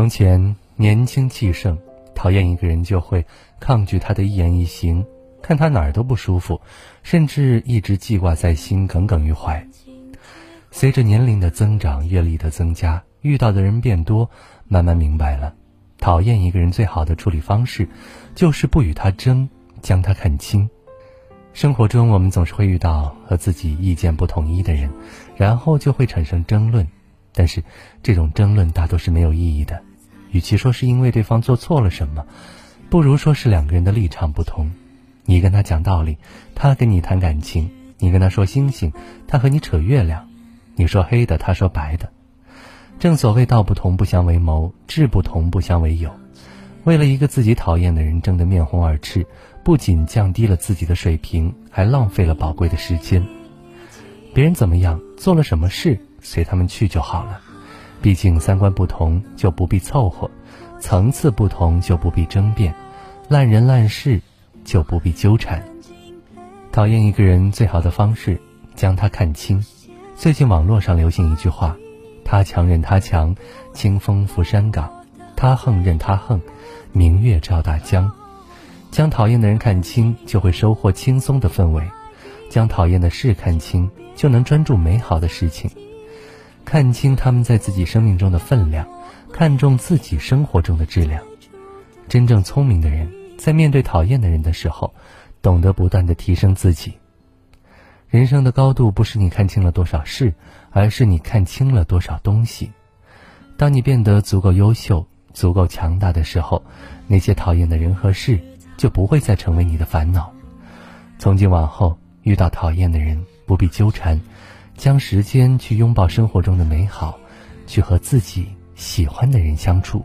从前年轻气盛，讨厌一个人就会抗拒他的一言一行，看他哪儿都不舒服，甚至一直记挂在心，耿耿于怀。随着年龄的增长，阅历的增加，遇到的人变多，慢慢明白了，讨厌一个人最好的处理方式，就是不与他争，将他看清。生活中，我们总是会遇到和自己意见不统一的人，然后就会产生争论。但是，这种争论大多是没有意义的。与其说是因为对方做错了什么，不如说是两个人的立场不同。你跟他讲道理，他跟你谈感情；你跟他说星星，他和你扯月亮；你说黑的，他说白的。正所谓道不同不相为谋，志不同不相为友。为了一个自己讨厌的人争得面红耳赤，不仅降低了自己的水平，还浪费了宝贵的时间。别人怎么样，做了什么事，随他们去就好了。毕竟三观不同就不必凑合，层次不同就不必争辩，烂人烂事就不必纠缠。讨厌一个人最好的方式，将他看清。最近网络上流行一句话：“他强任他强，清风拂山岗；他横任他横，明月照大江。”将讨厌的人看清，就会收获轻松的氛围；将讨厌的事看清，就能专注美好的事情。看清他们在自己生命中的分量，看重自己生活中的质量。真正聪明的人，在面对讨厌的人的时候，懂得不断的提升自己。人生的高度不是你看清了多少事，而是你看清了多少东西。当你变得足够优秀、足够强大的时候，那些讨厌的人和事就不会再成为你的烦恼。从今往后，遇到讨厌的人，不必纠缠。将时间去拥抱生活中的美好，去和自己喜欢的人相处。